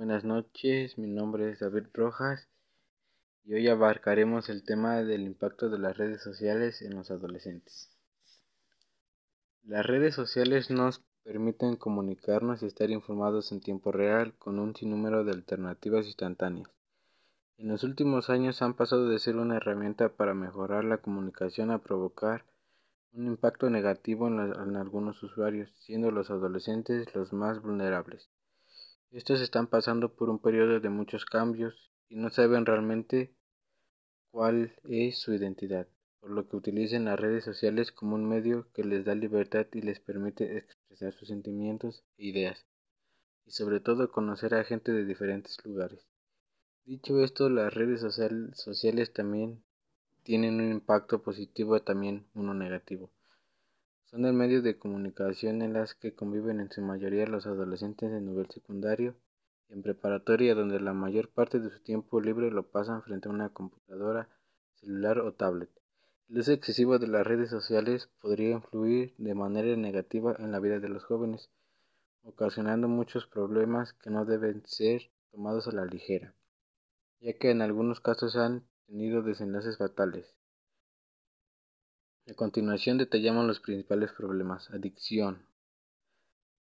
Buenas noches, mi nombre es David Rojas y hoy abarcaremos el tema del impacto de las redes sociales en los adolescentes. Las redes sociales nos permiten comunicarnos y estar informados en tiempo real con un sinnúmero de alternativas instantáneas. En los últimos años han pasado de ser una herramienta para mejorar la comunicación a provocar un impacto negativo en, en algunos usuarios, siendo los adolescentes los más vulnerables. Estos están pasando por un periodo de muchos cambios y no saben realmente cuál es su identidad, por lo que utilizan las redes sociales como un medio que les da libertad y les permite expresar sus sentimientos e ideas, y sobre todo conocer a gente de diferentes lugares. Dicho esto, las redes sociales también tienen un impacto positivo y también uno negativo. Son el medio de comunicación en las que conviven en su mayoría los adolescentes de nivel secundario y en preparatoria donde la mayor parte de su tiempo libre lo pasan frente a una computadora, celular o tablet. El uso excesivo de las redes sociales podría influir de manera negativa en la vida de los jóvenes, ocasionando muchos problemas que no deben ser tomados a la ligera, ya que en algunos casos han tenido desenlaces fatales. A continuación detallamos los principales problemas. Adicción.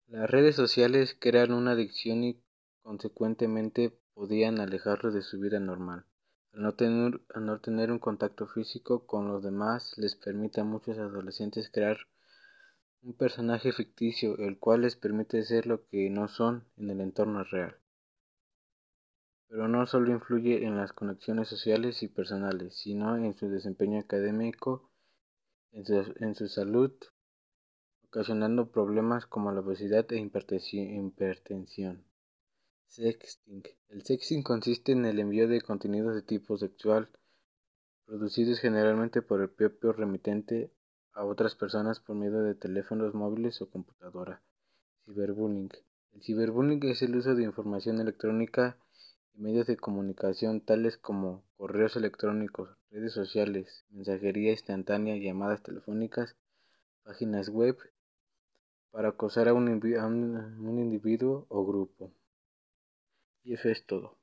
Las redes sociales crean una adicción y consecuentemente podían alejarlos de su vida normal. Al no, tener, no tener un contacto físico con los demás les permite a muchos adolescentes crear un personaje ficticio, el cual les permite ser lo que no son en el entorno real. Pero no solo influye en las conexiones sociales y personales, sino en su desempeño académico en su, salud, ocasionando problemas como la obesidad e hipertensión. Sexting. El sexting consiste en el envío de contenidos de tipo sexual, producidos generalmente por el propio remitente a otras personas por medio de teléfonos móviles o computadora. Ciberbullying. El ciberbullying es el uso de información electrónica medios de comunicación tales como correos electrónicos, redes sociales, mensajería instantánea, llamadas telefónicas, páginas web, para acosar a un, individuo o grupo. Y eso es todo.